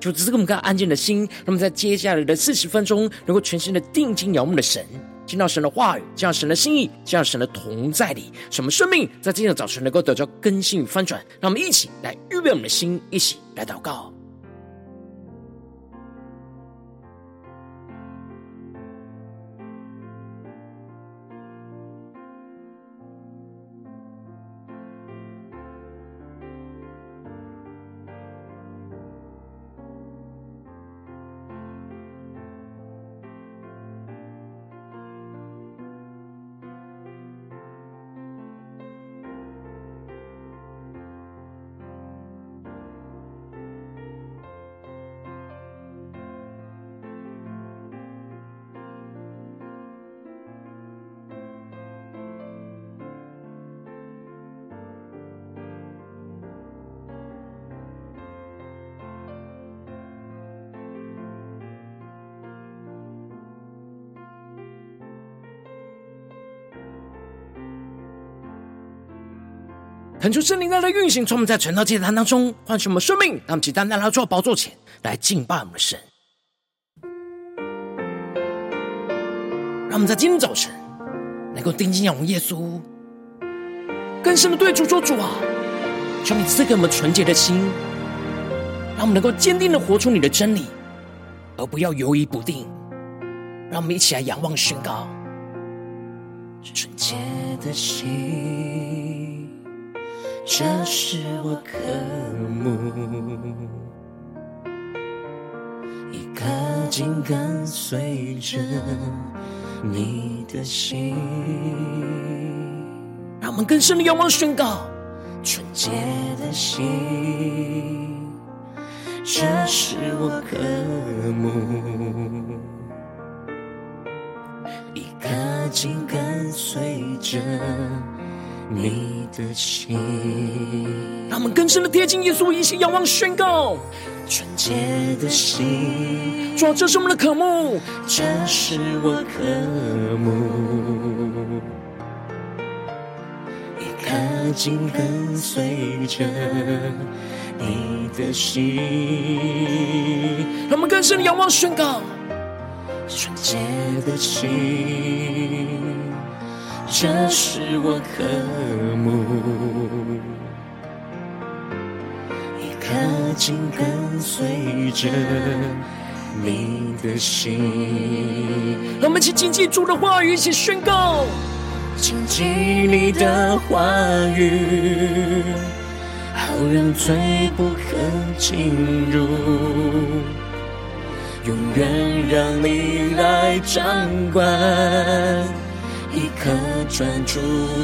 就只是给我们看安静的心，那么在接下来的四十分钟，能够全心的定睛仰望的神，听到神的话语，这样神的心意，这样神的同在里，什么生命在今天的早晨能够得到更新与翻转？让我们一起来预备我们的心，一起来祷告。恳求圣灵在的运行，从我们在晨祷祭坛当中唤醒我们生命，让我们起单单来到宝座前来敬拜我们的神。让我们在今天早晨能够定睛仰望耶稣，更深的对主说：“主啊，求你赐给我们纯洁的心，让我们能够坚定的活出你的真理，而不要犹疑不定。”让我们一起来仰望宣告：纯洁的心。这是我渴慕，一颗紧跟随着你的心。让我们更深的仰望宣告：纯洁的心，这是我渴慕，一颗紧跟随着。你的心，让我们更深的贴近耶稣，一起仰望宣告：纯洁的心，主，这是我们的渴慕，这是我渴慕，一颗紧跟随着你的心。让我们更深的仰望宣告：纯洁的心。这是我渴慕，一颗紧跟随着你的心。让我们一起紧记主的话语，一起宣告：谨记你的话语，好让罪不可进入，永远让你来掌管。一颗专注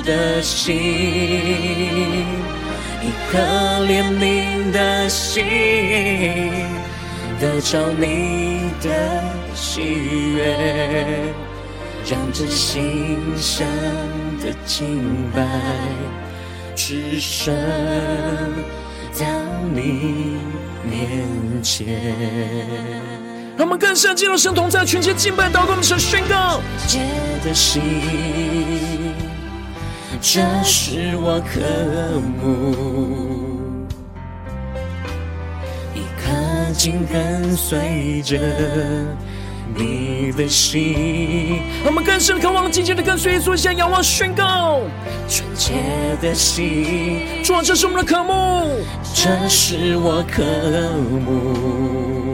的心，一颗怜悯的心，得着你的喜悦，让这心香的敬拜，只剩到你面前。让我们更深进入神同在，全心敬拜祷告，我们说宣告：洁的心，这是我渴慕，一颗紧跟随着你的心。让我们更深渴望，紧紧的跟随耶稣，向仰望宣告：纯洁的心，主啊，这是我们的渴慕，这是我渴慕。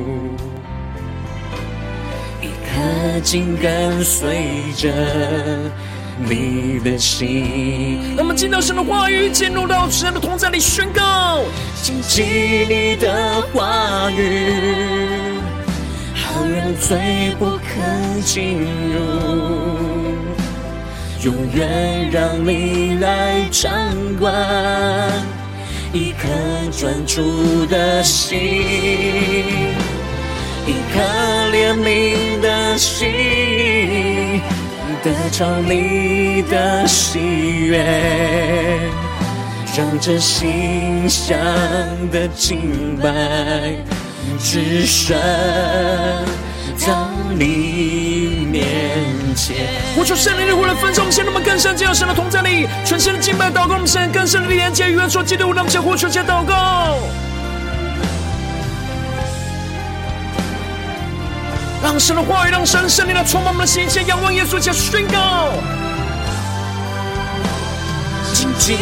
紧跟随着你的心，让我们进到神的话语，进入到神的同在里宣告，谨记你的话语，好让罪不可进入，永远让你来掌管，一颗专注的心，一颗怜悯的心，得着你的喜悦，让这馨香的敬拜只剩到你面前。呼求圣灵的火来焚烧我们，现在我们更深进入神的同在里，全新的敬拜祷告，我们现在更深的连接与元首基督，让我们先呼求，先祷告，让神的话语，让神圣灵来充满我们的心，先仰望耶稣，先宣告，谨记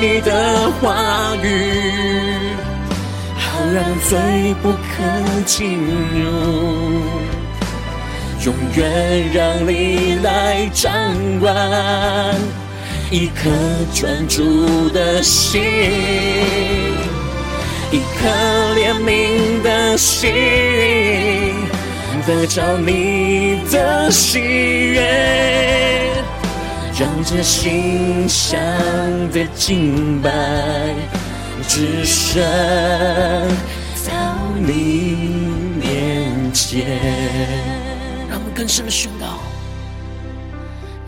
你的话语，好让罪不可进入。永远让你来掌管，一颗专注的心，一颗怜悯的心，得着你的喜悦，让这心香的敬拜只剩到你面前让我。更深的宣告，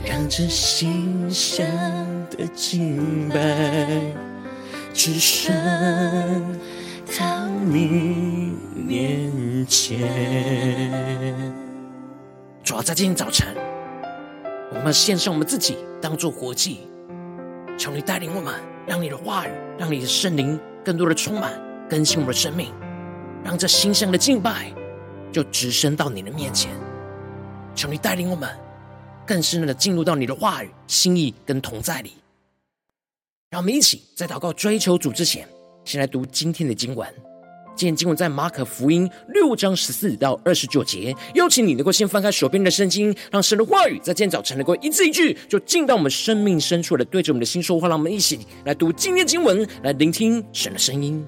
让这心香的敬拜只剩你面前。主要在今天早晨，我们献上我们自己，当做活祭，求你带领我们，让你的话语，让你的圣灵更多的充满，更新我们的生命，让这馨香的敬拜就直升到你的面前。求你带领我们更深的进入到你的话语、心意跟同在里。让我们一起在祷告、追求主之前，先来读今天的经文。今天经文在马可福音六章十四到二十九节。邀请你能够先翻开手边的圣经，让神的话语在今天早晨能够一字一句，就进到我们生命深处的，对着我们的心说话。让我们一起来读今天经文，来聆听神的声音。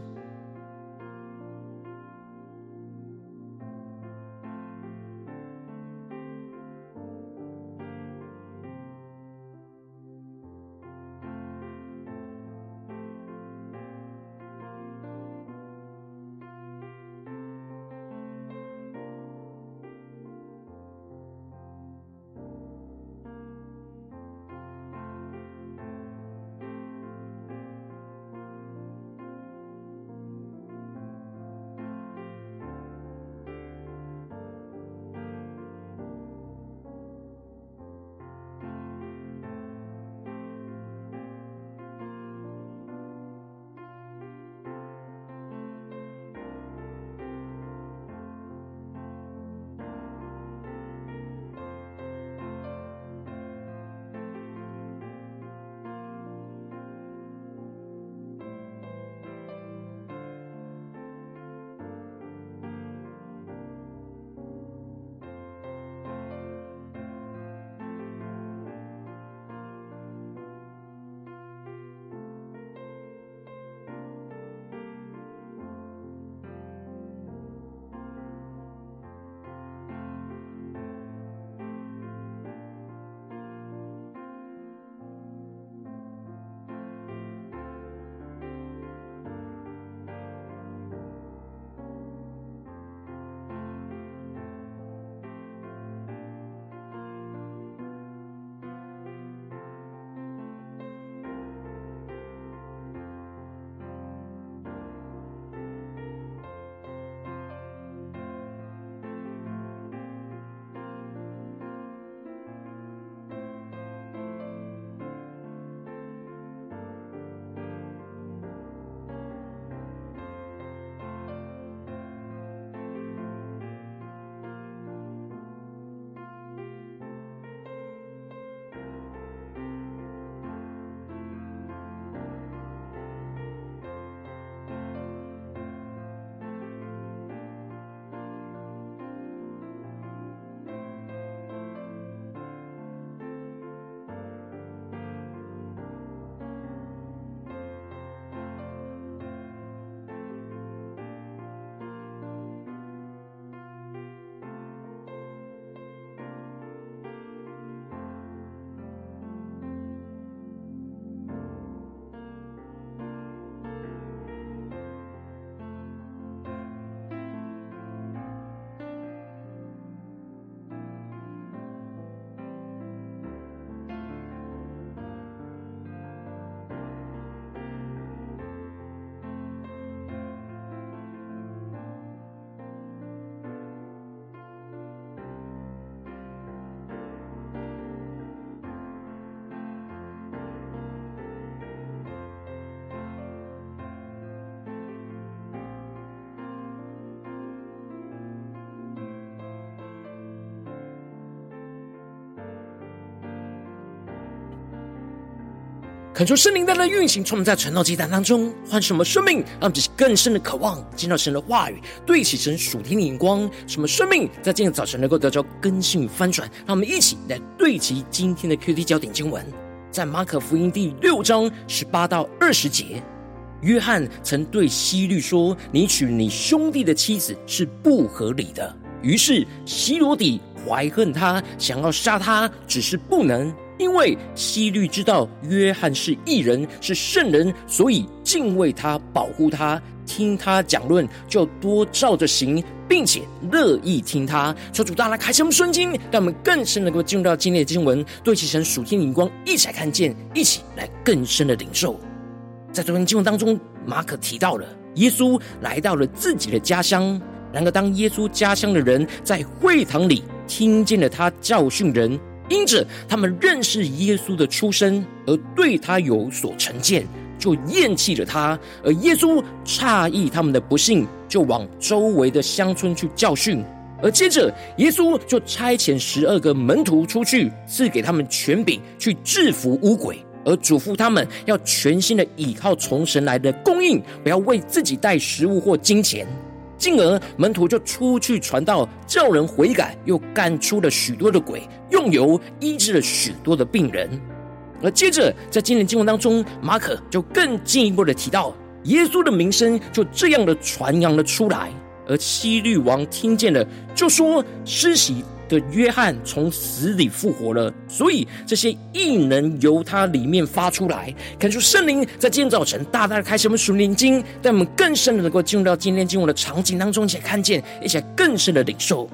恳求圣灵在那运行，充满在传道祭坛当中，唤什么生命，让我们更深的渴望见到神的话语，对齐神属天的眼光。什么生命在今天早晨能够得着更新与翻转？让我们一起来对齐今天的 QT 焦点经文，在马可福音第六章十八到二十节。约翰曾对希律说：“你娶你兄弟的妻子是不合理的。”于是希罗底怀恨他，想要杀他，只是不能。因为希律知道约翰是异人，是圣人，所以敬畏他，保护他，听他讲论，就多照着行，并且乐意听他。求主大大开启我们圣经，让我们更深能够进入到今天的经文，对齐神属天的眼光，一起来看见，一起来更深的领受。在昨天经文当中，马可提到了耶稣来到了自己的家乡，然而当耶稣家乡的人在会堂里听见了他教训人。因着他们认识耶稣的出身，而对他有所成见，就厌弃了他。而耶稣诧异他们的不信，就往周围的乡村去教训。而接着，耶稣就差遣十二个门徒出去，赐给他们权柄去制服污鬼，而嘱咐他们要全心的倚靠从神来的供应，不要为自己带食物或金钱。进而门徒就出去传道，叫人悔改，又干出了许多的鬼，用油医治了许多的病人。而接着在今天经文当中，马可就更进一步的提到，耶稣的名声就这样的传扬了出来。而西律王听见了，就说施洗的约翰从死里复活了，所以这些异能由他里面发出来。看出圣灵在今天早晨大大的开始我们属灵经，带我们更深的能够进入到今天经文的场景当中，一起来看见，一起来更深的领受。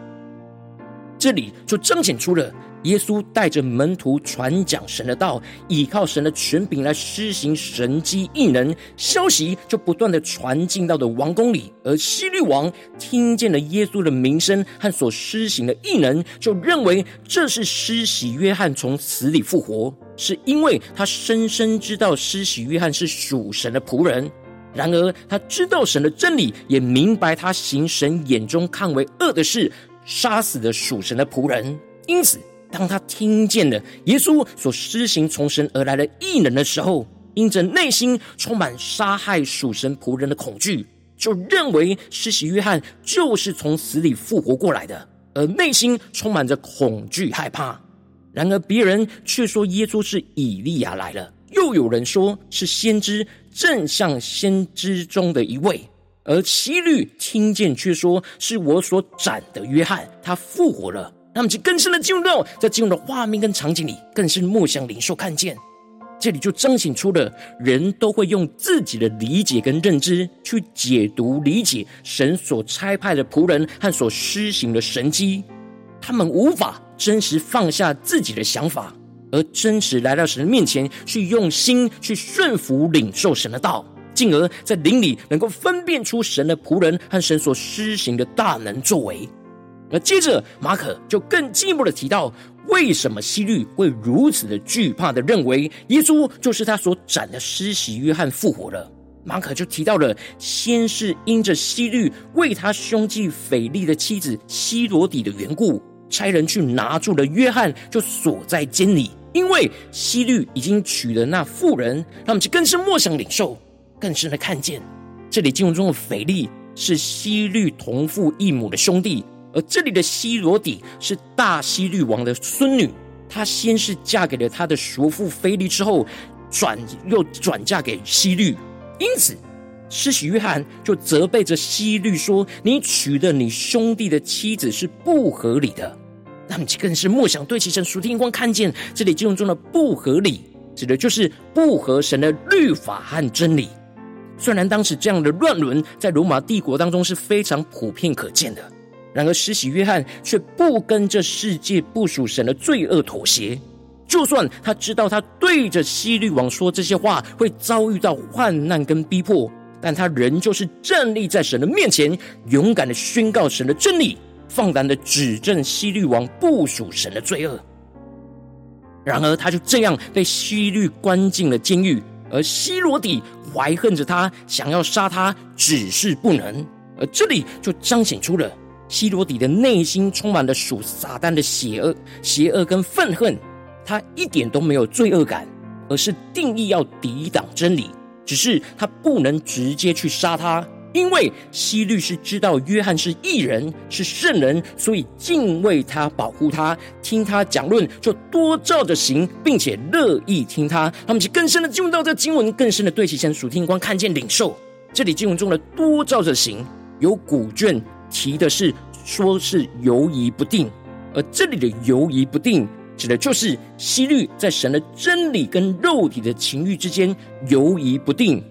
这里就彰显出了。耶稣带着门徒传讲神的道，依靠神的权柄来施行神迹异能，消息就不断的传进到的王宫里。而希律王听见了耶稣的名声和所施行的异能，就认为这是施洗约翰从死里复活，是因为他深深知道施洗约翰是属神的仆人。然而他知道神的真理，也明白他行神眼中看为恶的事，杀死了属神的仆人，因此。当他听见了耶稣所施行从神而来的异能的时候，因着内心充满杀害属神仆人的恐惧，就认为施洗约翰就是从死里复活过来的，而内心充满着恐惧害怕。然而别人却说耶稣是以利亚来了，又有人说是先知，正像先知中的一位。而希律听见却说是我所斩的约翰，他复活了。他们，就更深的进入到在进入的画面跟场景里，更是默想领受看见，这里就彰显出了人都会用自己的理解跟认知去解读理解神所差派的仆人和所施行的神迹，他们无法真实放下自己的想法，而真实来到神的面前，去用心去顺服领受神的道，进而在灵里能够分辨出神的仆人和神所施行的大能作为。而接着，马可就更进一步的提到，为什么希律会如此的惧怕的认为耶稣就是他所斩的施洗约翰复活了。马可就提到了，先是因着希律为他兄弟腓力的妻子希罗底的缘故，差人去拿住了约翰，就锁在监里。因为希律已经娶了那妇人，他们就更深默想领受，更深的看见，这里经文中的腓力是希律同父异母的兄弟。而这里的希罗底是大希律王的孙女，她先是嫁给了他的叔父腓力，之后转又转嫁给希律，因此施洗约翰就责备着希律说：“你娶的你兄弟的妻子是不合理的。”那么更是默想对齐神属天光看见这里经文中的不合理，指的就是不合神的律法和真理。虽然当时这样的乱伦在罗马帝国当中是非常普遍可见的。然而，施洗约翰却不跟这世界不属神的罪恶妥协。就算他知道他对着希律王说这些话会遭遇到患难跟逼迫，但他仍旧是站立在神的面前，勇敢的宣告神的真理，放胆的指证希律王不属神的罪恶。然而，他就这样被希律关进了监狱，而希罗底怀恨着他，想要杀他，只是不能。而这里就彰显出了。希罗底的内心充满了属撒旦的邪恶、邪恶跟愤恨，他一点都没有罪恶感，而是定义要抵挡真理。只是他不能直接去杀他，因为希律是知道约翰是义人，是圣人，所以敬畏他，保护他，听他讲论，就多照着行，并且乐意听他。他们就更深的进入到这经文，更深的对齐神属天光，看见领受。这里经文中的多照着行，有古卷提的是说是犹疑不定，而这里的犹疑不定。指的就是希律在神的真理跟肉体的情欲之间犹疑不定，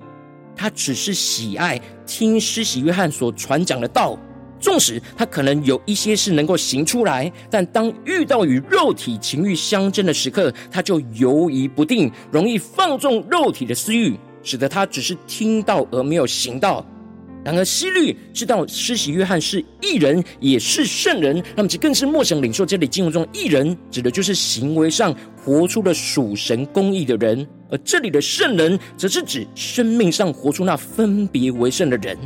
他只是喜爱听施洗约翰所传讲的道，纵使他可能有一些事能够行出来，但当遇到与肉体情欲相争的时刻，他就犹疑不定，容易放纵肉体的私欲，使得他只是听到而没有行到。然而，希律知道施洗约翰是异人，也是圣人，那么其更是默想领受这里经文中异人，指的就是行为上活出了属神公义的人；而这里的圣人，则是指生命上活出那分别为圣的人。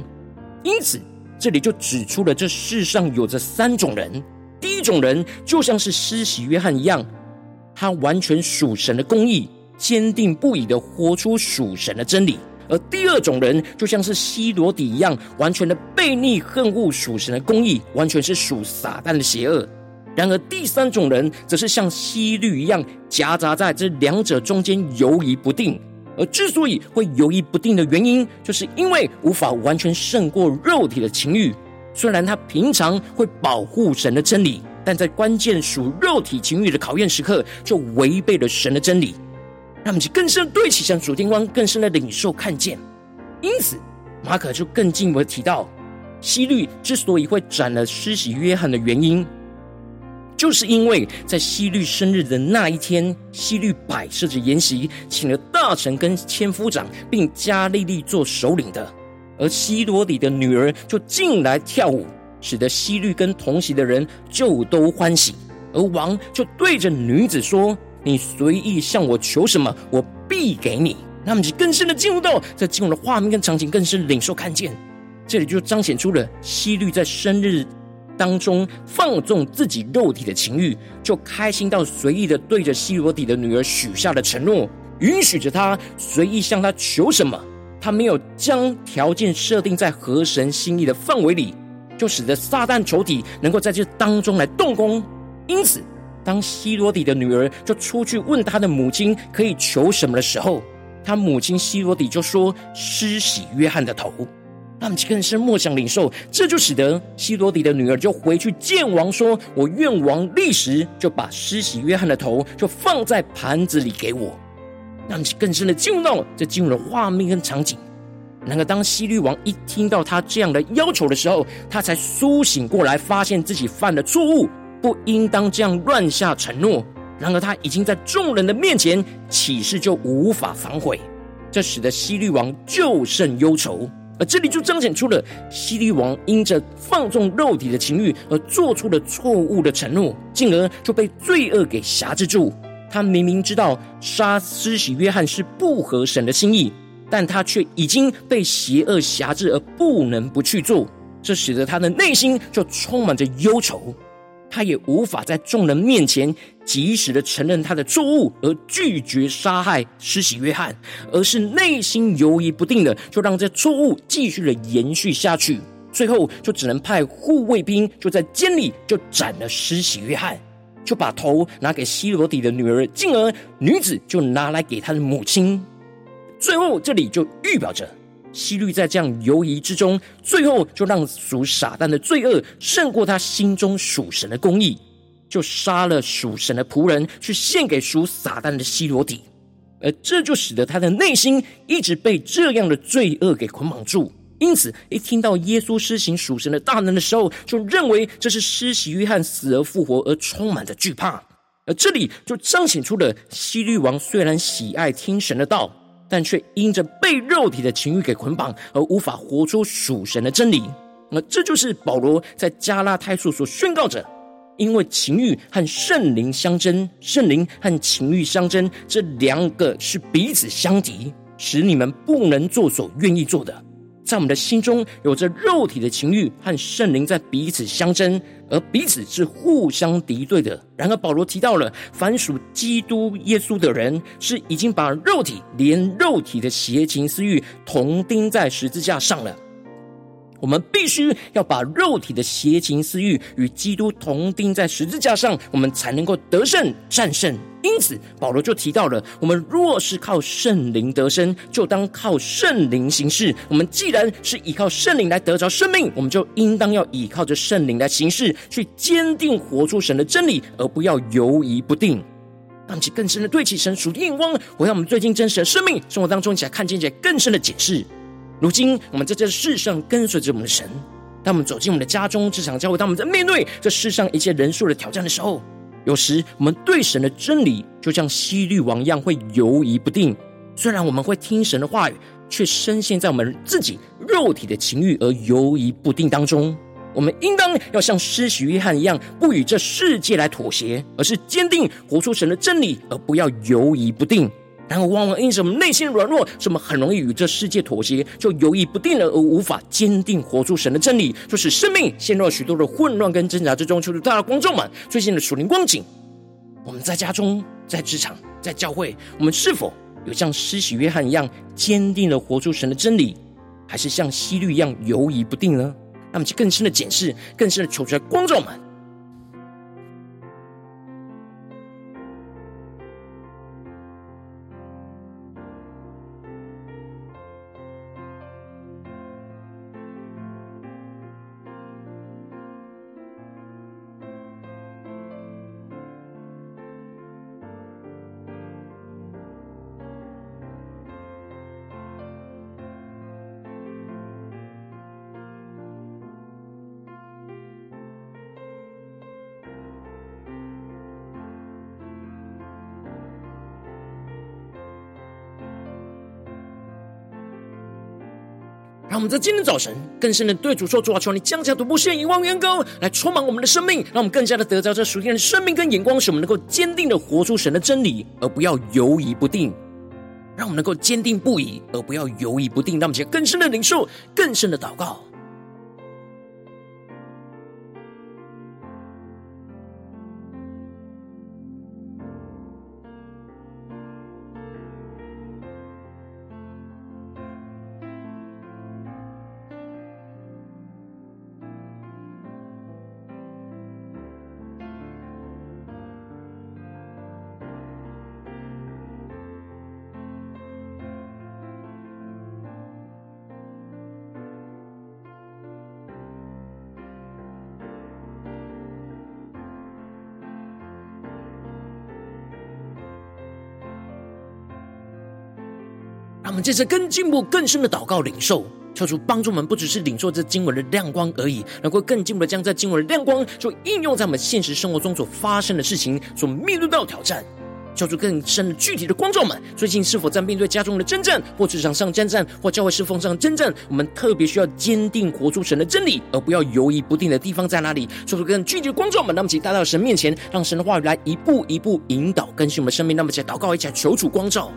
因此，这里就指出了这世上有着三种人：第一种人，就像是施洗约翰一样，他完全属神的公义，坚定不移的活出属神的真理。而第二种人就像是西罗底一样，完全的悖逆恨恶属神的公义，完全是属撒旦的邪恶。然而第三种人则是像希律一样，夹杂在这两者中间犹疑不定。而之所以会犹疑不定的原因，就是因为无法完全胜过肉体的情欲。虽然他平常会保护神的真理，但在关键属肉体情欲的考验时刻，就违背了神的真理。让我们去更深对齐神主天光，更深的领受看见。因此，马可就更进一步提到，希律之所以会斩了施洗约翰的原因，就是因为在希律生日的那一天，希律摆设着筵席，请了大臣跟千夫长，并加利利做首领的，而希罗里的女儿就进来跳舞，使得希律跟同席的人就都欢喜，而王就对着女子说。你随意向我求什么，我必给你。那么，就更深的进入到这进入的画面跟场景，更深领受看见。这里就彰显出了希律在生日当中放纵自己肉体的情欲，就开心到随意的对着西罗底的女儿许下了承诺，允许着他随意向他求什么。他没有将条件设定在合神心意的范围里，就使得撒旦仇敌能够在这当中来动工。因此。当希罗底的女儿就出去问他的母亲可以求什么的时候，他母亲希罗底就说：“施洗约翰的头。”他们更深莫想领受，这就使得希罗底的女儿就回去见王说：“我愿王立时就把施洗约翰的头就放在盘子里给我。”让他们更深的进入到这进入了画面跟场景。然而，当希律王一听到他这样的要求的时候，他才苏醒过来，发现自己犯了错误。不应当这样乱下承诺。然而他已经在众人的面前起誓，就无法反悔。这使得希律王就甚忧愁。而这里就彰显出了希律王因着放纵肉体的情欲而做出了错误的承诺，进而就被罪恶给辖制住。他明明知道杀施洗约翰是不合神的心意，但他却已经被邪恶辖制而不能不去做。这使得他的内心就充满着忧愁。他也无法在众人面前及时的承认他的错误，而拒绝杀害施洗约翰，而是内心犹疑不定的，就让这错误继续的延续下去。最后就只能派护卫兵就在监里就斩了施洗约翰，就把头拿给希罗底的女儿，进而女子就拿来给她的母亲。最后这里就预表着。希律在这样犹疑之中，最后就让属撒旦的罪恶胜过他心中属神的公义，就杀了属神的仆人，去献给属撒旦的希罗底，而这就使得他的内心一直被这样的罪恶给捆绑住。因此，一听到耶稣施行属神的大能的时候，就认为这是施洗约翰死而复活，而充满着惧怕。而这里就彰显出了希律王虽然喜爱听神的道。但却因着被肉体的情欲给捆绑，而无法活出属神的真理。那这就是保罗在加拉太书所宣告着：因为情欲和圣灵相争，圣灵和情欲相争，这两个是彼此相敌，使你们不能做所愿意做的。在我们的心中有着肉体的情欲和圣灵在彼此相争，而彼此是互相敌对的。然而保罗提到了，凡属基督耶稣的人，是已经把肉体连肉体的邪情私欲同钉在十字架上了。我们必须要把肉体的邪情私欲与基督同钉在十字架上，我们才能够得胜战胜。因此，保罗就提到了：我们若是靠圣灵得生，就当靠圣灵行事。我们既然是依靠圣灵来得着生命，我们就应当要依靠着圣灵来行事，去坚定活出神的真理，而不要犹疑不定。让其更深的对齐神属天眼光，回到我们最近真实的生命生活当中，一起来看见一些更深的解释。如今，我们在这世上跟随着我们的神，当我们走进我们的家中、职场、教会，当我们在面对这世上一切人数的挑战的时候，有时我们对神的真理就像希律王一样，会犹疑不定。虽然我们会听神的话语，却深陷在我们自己肉体的情欲而犹疑不定当中。我们应当要像施洗约翰一样，不与这世界来妥协，而是坚定活出神的真理，而不要犹疑不定。然而，往往因什么内心软弱，使我们很容易与这世界妥协，就犹豫不定了，而无法坚定活出神的真理，就使生命陷入了许多的混乱跟挣扎之中。求主大大光照们，最近的属灵光景，我们在家中、在职场、在教会，我们是否有像施洗约翰一样坚定的活出神的真理，还是像希律一样犹豫不定呢？那么，就更深的检视，更深的求出来光照们。在今天早晨更深的对主说：主啊，求你降下突破线，引望远高来充满我们的生命，让我们更加的得到这属天的生命跟眼光，使我们能够坚定的活出神的真理，而不要犹疑不定；让我们能够坚定不移，而不要犹疑不定。让我们接更深的领受，更深的祷告。让我们借着更进步、更深的祷告领受，求主帮助我们，不只是领受这经文的亮光而已，能够更进步的将这经文的亮光，就应用在我们现实生活中所发生的事情，所面对到的挑战。求主更深的具体的光照们，最近是否在面对家中的征战，或职场上征战，或教会侍奉上征战？我们特别需要坚定活出神的真理，而不要犹疑不定的地方在哪里？求主更具体的光照们，那么请带到神面前，让神的话语来一步一步引导更新我们的生命。那么请祷告一下，求主光照。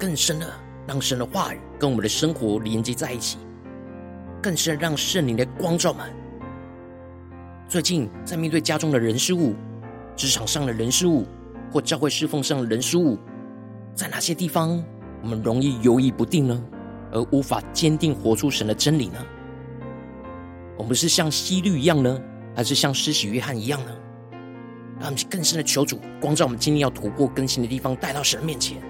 更深的让神的话语跟我们的生活连接在一起，更深的让圣灵的光照们。最近在面对家中的人事物、职场上的人事物，或教会侍奉上的人事物，在哪些地方我们容易犹豫不定呢？而无法坚定活出神的真理呢？我们是像希律一样呢，还是像施洗约翰一样呢？让我们更深的求主光照我们今天要突破更新的地方，带到神的面前。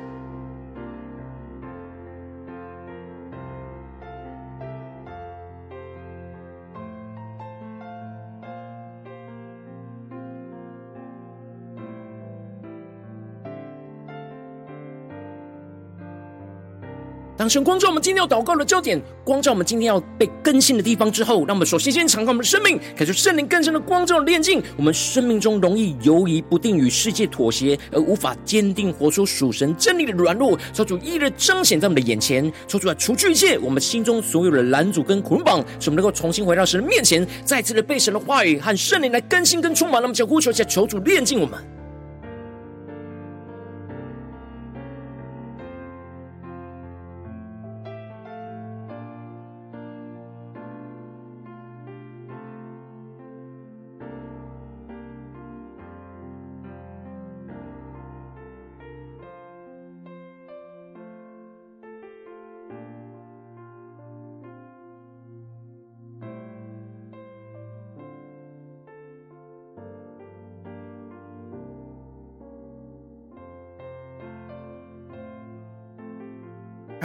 当神光照我们今天要祷告的焦点，光照我们今天要被更新的地方之后，让我们首先先敞开我们的生命，感受圣灵更深的光照的炼净我们生命中容易犹疑不定与世界妥协而无法坚定活出属神真理的软弱，求主一一彰显在我们的眼前，求主来除去一切我们心中所有的拦阻跟捆绑，使我们能够重新回到神的面前，再次的被神的话语和圣灵来更新跟充满。那么，就呼求一下，求主炼净我们。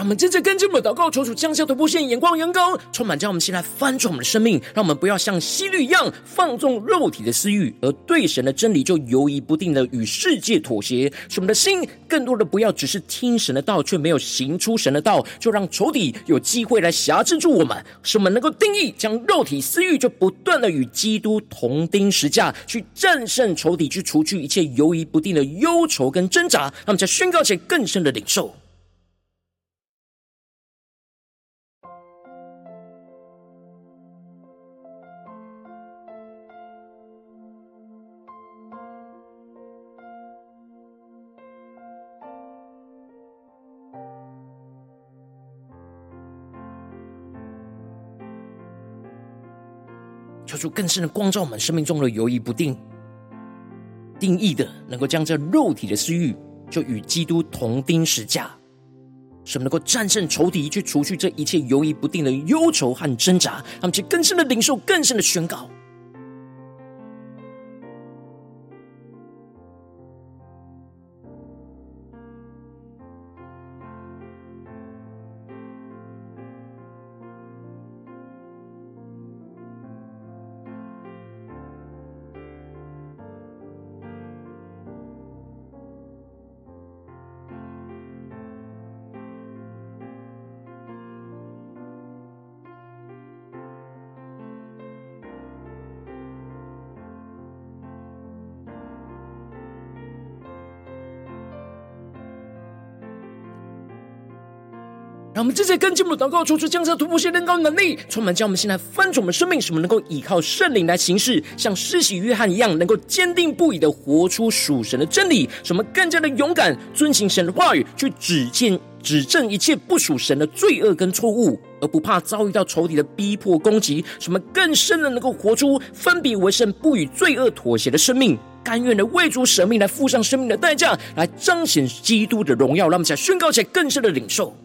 我们接着跟进我们的祷告，求主降下突破线，眼光远高，充满将我们先来翻转我们的生命，让我们不要像希律一样放纵肉体的私欲，而对神的真理就犹疑不定的与世界妥协。使我们的心更多的不要只是听神的道，却没有行出神的道，就让仇敌有机会来辖制住我们。使我们能够定义将肉体私欲就不断的与基督同钉十架，去战胜仇敌，去除去一切犹疑不定的忧愁跟挣扎。让我们再宣告起更深的领受。求主更深的光照我们生命中的犹疑不定，定义的能够将这肉体的私欲就与基督同钉十架，使我们能够战胜仇敌，去除去这一切犹疑不定的忧愁和挣扎，让我们去更深的领受，更深的宣告。让我们直接跟进我们的祷告，求出降下突破性、更高能力，充满将我们现在翻转我们生命，使我们能够依靠圣灵来行事，像施洗约翰一样，能够坚定不移的活出属神的真理，使我们更加的勇敢遵行神的话语，去指见、指正一切不属神的罪恶跟错误，而不怕遭遇到仇敌的逼迫攻击，什么更深的能够活出分别为圣、不与罪恶妥协的生命，甘愿的为主舍命来付上生命的代价，来彰显基督的荣耀。让我们再宣告起来更深的领受。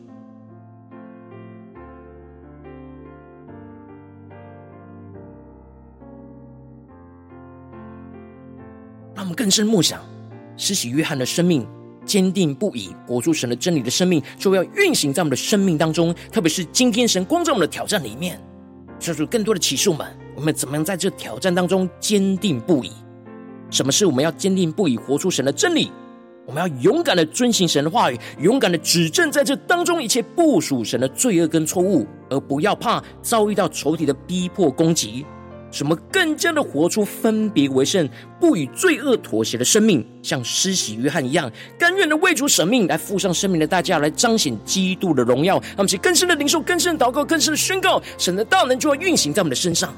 更深默想，施洗约翰的生命坚定不移，活出神的真理的生命，就要运行在我们的生命当中。特别是今天神光照我们的挑战里面，求主更多的启示们，我们怎么样在这挑战当中坚定不移？什么是我们要坚定不移活出神的真理？我们要勇敢的遵行神的话语，勇敢的指正在这当中一切不属神的罪恶跟错误，而不要怕遭遇到仇敌的逼迫攻击。什么更加的活出分别为圣、不与罪恶妥协的生命，像施洗约翰一样，甘愿的为主舍命，来付上生命的代价，来彰显基督的荣耀。让我们去更深的领受、更深的祷告、更深的宣告，神的大能就要运行在我们的身上。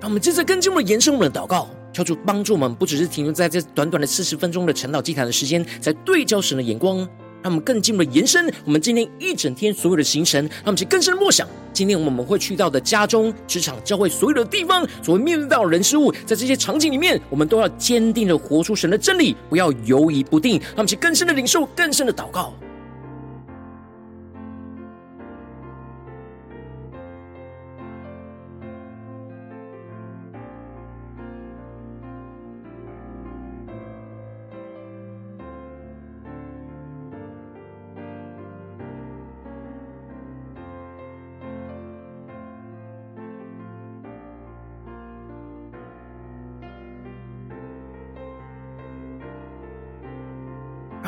让我们接着更进一步延伸我们的祷告，求主帮助我们，不只是停留在这短短的四十分钟的晨祷祭坛的时间，在对焦神的眼光。让我们更进一步的延伸，我们今天一整天所有的行程，让我们去更深的默想。今天我们会去到的家中、职场、教会所有的地方，所会面对到人事物，在这些场景里面，我们都要坚定的活出神的真理，不要犹疑不定。让我们去更深的领受，更深的祷告。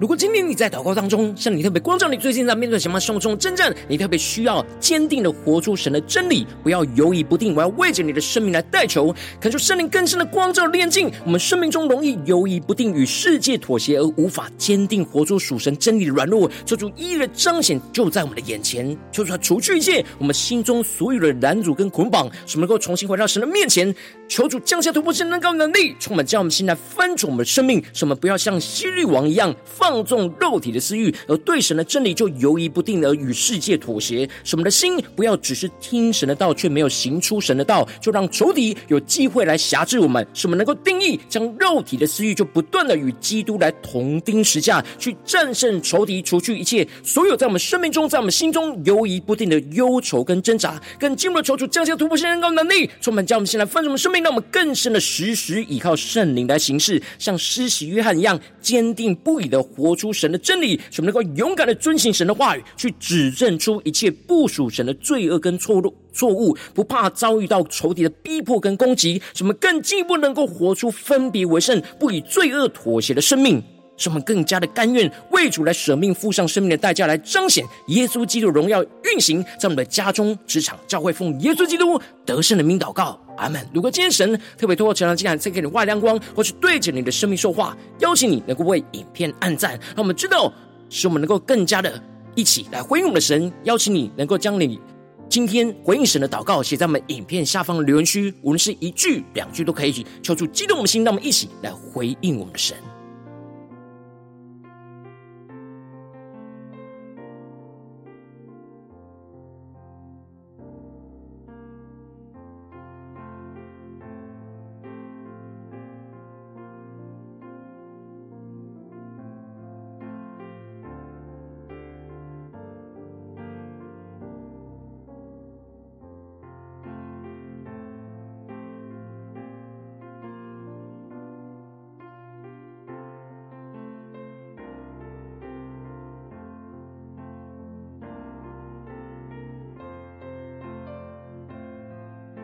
如果今天你在祷告当中，圣灵特别光照你，最近在面对什么生活中的征战，你特别需要坚定的活出神的真理，不要犹疑不定。我要为着你的生命来代求，恳求圣灵更深的光照炼净我们生命中容易犹疑不定、与世界妥协而无法坚定活出属神真理的软弱，求主一一的彰显就在我们的眼前，求主他除去一切我们心中所有的拦阻跟捆绑，使我们能够重新回到神的面前。求主降下突破性能高能力，充满将我们心来翻转我们的生命，使我们不要像希律王一样放。放纵肉体的私欲，而对神的真理就犹疑不定，而与世界妥协。使我们的心不要只是听神的道，却没有行出神的道，就让仇敌有机会来辖制我们。使我们能够定义，将肉体的私欲就不断的与基督来同钉十架，去战胜仇敌，除去一切所有在我们生命中、在我们心中犹疑不定的忧愁跟挣扎。更进一步的求主降下突破性人高能力，充满将我们先来分盛我们生命，让我们更深的时时依靠圣灵来行事，像施洗约翰一样坚定不移的。活出神的真理，什么能够勇敢的遵行神的话语，去指证出一切不属神的罪恶跟错误错误，不怕遭遇到仇敌的逼迫跟攻击，什么更进一步能够活出分别为圣、不以罪恶妥协的生命，使我们更加的甘愿为主来舍命、付上生命的代价，来彰显耶稣基督荣耀运行在我们的家中、职场、教会，奉耶稣基督得胜的名祷告。阿门。如果今天神特别透过晨祷祭坛再给你外亮光，或是对着你的生命说话，邀请你能够为影片按赞，让我们知道，使我们能够更加的一起来回应我们的神。邀请你能够将你今天回应神的祷告写在我们影片下方的留言区，无论是一句两句都可以，求主激动我们的心，让我们一起来回应我们的神。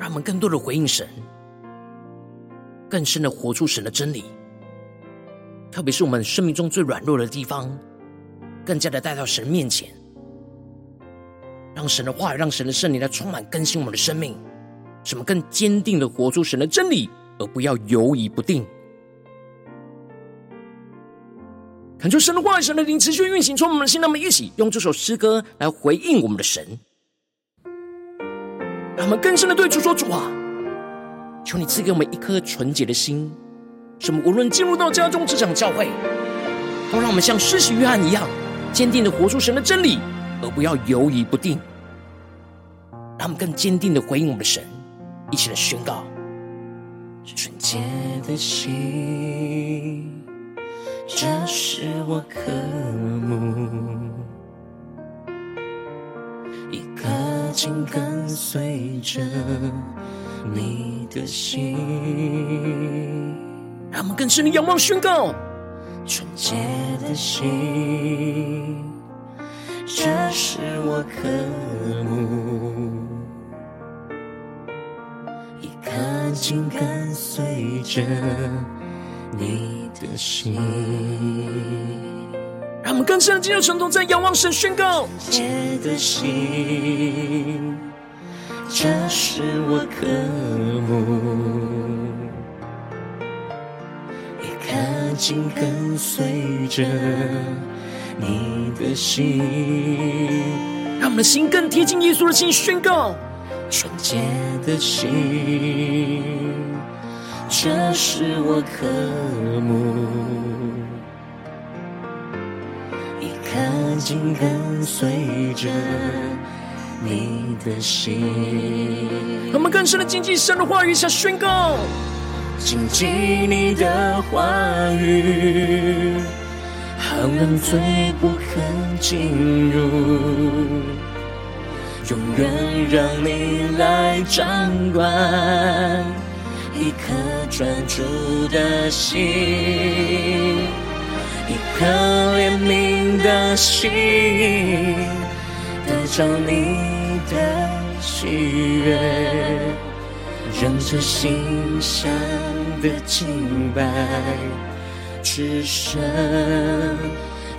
让我们更多的回应神，更深的活出神的真理，特别是我们生命中最软弱的地方，更加的带到神面前，让神的话语，让神的圣灵来充满更新我们的生命，使我们更坚定的活出神的真理，而不要犹疑不定。恳求神的话语，神的灵持续运行，充满我们的心，让我们一起用这首诗歌来回应我们的神。让我们更深的对主说：“主啊，求你赐给我们一颗纯洁的心，使我们无论进入到家中、职场、教会，都让我们像施洗约翰一样，坚定的活出神的真理，而不要犹疑不定。让我们更坚定的回应我们的神，一起来宣告：纯洁的心，这是我渴慕，紧跟随着你的心。让我们更深的仰望宣告：纯洁的心，这是我渴慕，一颗紧跟随着你的心。让我们更深的进入沉痛，在仰望神宣告：纯洁的心，这是我渴慕。紧跟随着你的心，让我们的心更贴近耶稣的心，宣告纯洁的心，这是我渴慕，紧跟随着你的心。我们更深的经济神的话语下宣告。谨记你的话语，好让罪不可进入，永远让你来掌管，一颗专注的心，一颗怜悯的心，得着你的喜悦。让这心上的敬拜，只剩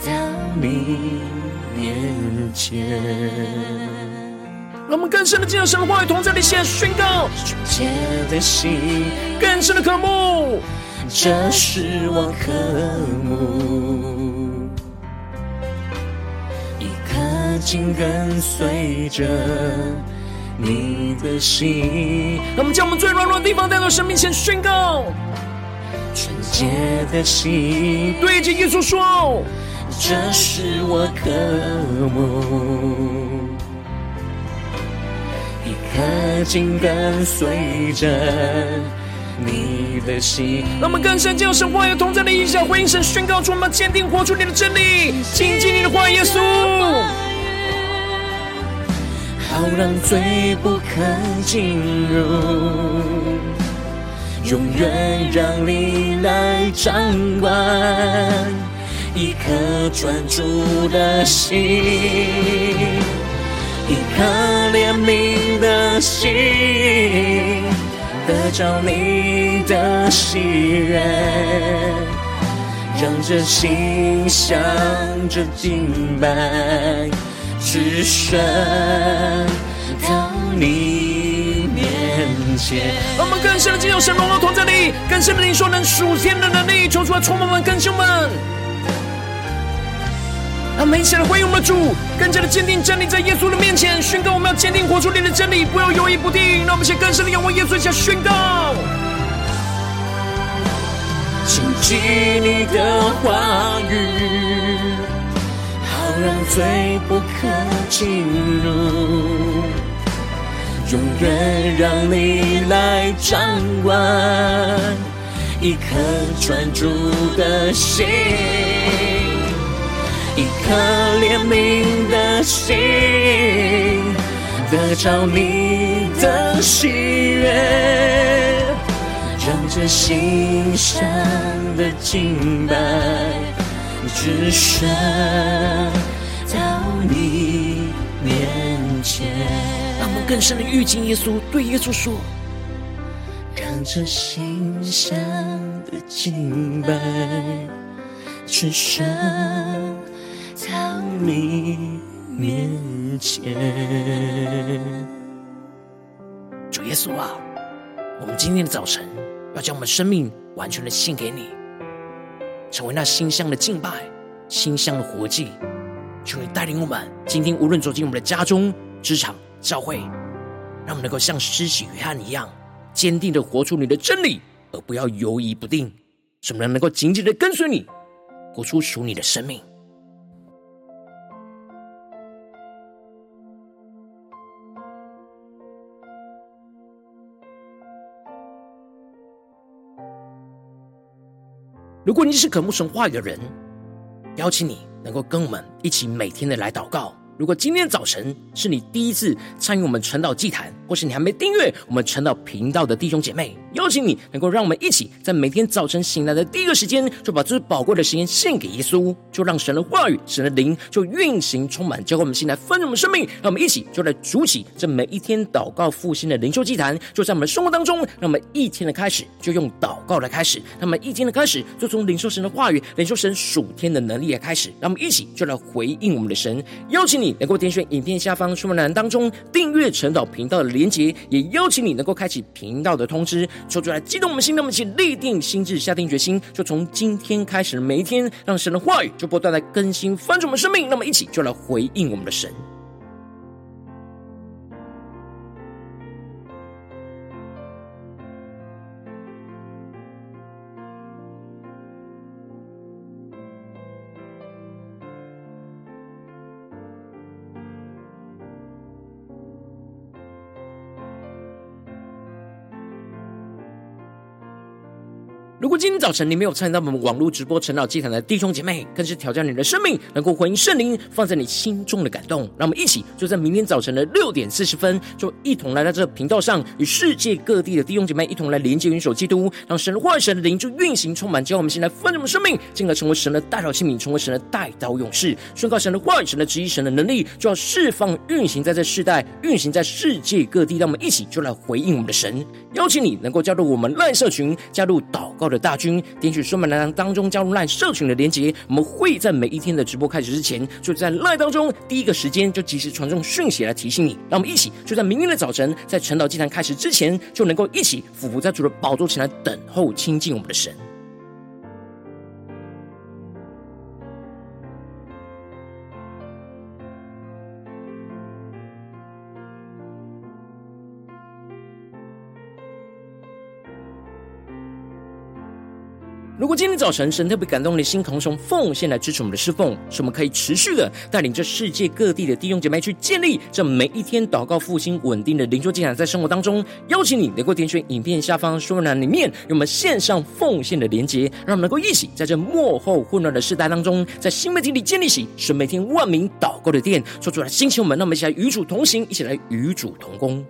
到你面前。让我们更深的进入神的话语同在里，现在宣告：纯洁的心，更深的渴慕，这是我渴慕，一颗紧跟随着。你的心，让我们将我们最软弱的地方带到神面前宣告。纯洁的心，对着耶稣说：“这是我渴慕，一颗紧跟随着你的心。”让我们更深进入神话语同在的意象，回应神宣告出我们坚定活出你的真理，紧紧你的话，耶稣。好让罪不可进入，永远让你来掌管，一颗专注的心，一颗怜悯的心，得着你的喜悦，让这心向着敬拜。只身到你面前。我们更深的进入神荣耀同在里，更深的领受能属天的能力，求主来充满我们，更新我们。让我们一起来回应我们的主，更加的坚定站立在耶稣的面前，宣告我们要坚定活出你的真理，不要犹豫不定。让我们先更深的仰望耶稣，一下宣告。谨记你的话语。好让罪不可进入，永远让你来掌管，一颗专注的心，一颗怜悯的心，得着你的喜悦，让这馨香的敬拜只剩到你面前。让我们更深的遇见耶稣，对耶稣说：“让这心上的敬拜只剩在你面前。”主耶稣啊，我们今天的早晨要将我们生命完全的献给你。成为那馨香的敬拜、馨香的活祭，求你带领我们，今天无论走进我们的家中、职场、教会，让我们能够像施洗约翰一样，坚定的活出你的真理，而不要犹疑不定。使我们能够紧紧的跟随你，活出属你的生命。如果你是渴慕神话语的人，邀请你能够跟我们一起每天的来祷告。如果今天早晨是你第一次参与我们传道祭坛，或是你还没订阅我们晨祷频道的弟兄姐妹，邀请你能够让我们一起在每天早晨醒来的第一个时间，就把最宝贵的时间献给耶稣，就让神的话语、神的灵就运行充满，教会我们心来分盛我们生命。让我们一起就来筑起这每一天祷告复兴的灵修祭坛，就在我们生活当中。让我们一天的开始就用祷告来开始，让我们一天的开始就从领受神的话语、领受神属天的能力来开始。让我们一起就来回应我们的神，邀请你。能够点选影片下方说明栏当中订阅晨祷频道的连结，也邀请你能够开启频道的通知，说出来激动我们心，那么一起立定心智，下定决心，就从今天开始每一天，让神的话语就不断来更新翻转我们生命，那么一起就来回应我们的神。如果今天早晨你没有参与到我们网络直播晨祷祭坛的弟兄姐妹，更是挑战你的生命，能够回应圣灵放在你心中的感动。让我们一起就在明天早晨的六点四十分，就一同来到这频道上，与世界各地的弟兄姐妹一同来连接、云手基督，让神的话语、神的灵就运行充满，教我们现在丰盛的生命，进而成为神的代祷器皿，成为神的代祷勇士，宣告神的话语、神的旨意、神的能力，就要释放、运行在这世代，运行在世界各地。让我们一起就来回应我们的神，邀请你能够加入我们赖社群，加入祷告的大军，点取说明栏当中加入爱社群的连接，我们会在每一天的直播开始之前，就在爱当中第一个时间就及时传送讯息来提醒你。让我们一起就在明天的早晨，在晨祷祭坛开始之前，就能够一起俯伏在主的宝座前来等候亲近我们的神。今天早晨神特别感动你的心，同时用奉献来支持我们的侍奉，使我们可以持续的带领着世界各地的弟兄姐妹去建立这每一天祷告复兴稳定的灵修进展，在生活当中，邀请你能够点选影片下方说明栏里面有我们线上奉献的连结，让我们能够一起在这幕后混乱的世代当中，在新媒体里建立起使每天万名祷告的殿，说出来兴起我们，让我们一起来与主同行，一起来与主同工。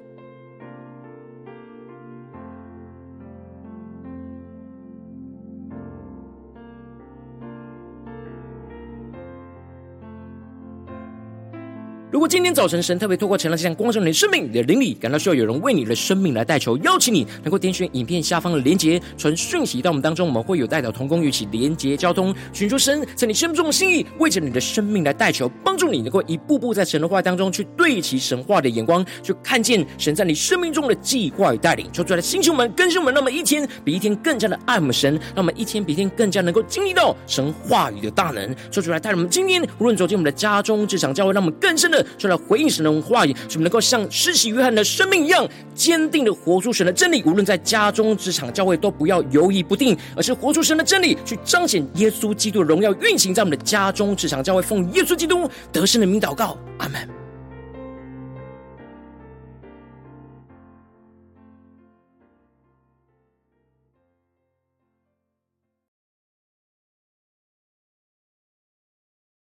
如果今天早晨神特别透过成了这样光照你的生命，你的灵里感到需要有人为你的生命来代求，邀请你能够点选影片下方的连结，传讯息到我们当中，我们会有代表同工与其连结交通，寻求神在你生命中的心意，为着你的生命来代求，帮助你能够一步步在神的话当中去对齐神话的眼光，去看见神在你生命中的计划与带领。求主来星球们、更新我们，那么一天比一天更加的爱我们神，让我们一天比一天更加能够经历到神话语的大能。求主来带我们今天无论走进我们的家中、职场、教会，让我们更深的。就来回应神的话语，使我们能够像施洗约翰的生命一样，坚定的活出神的真理。无论在家中、职场、教会，都不要犹豫不定，而是活出神的真理，去彰显耶稣基督的荣耀，运行在我们的家中、职场、教会。奉耶稣基督得胜的名祷告，阿门。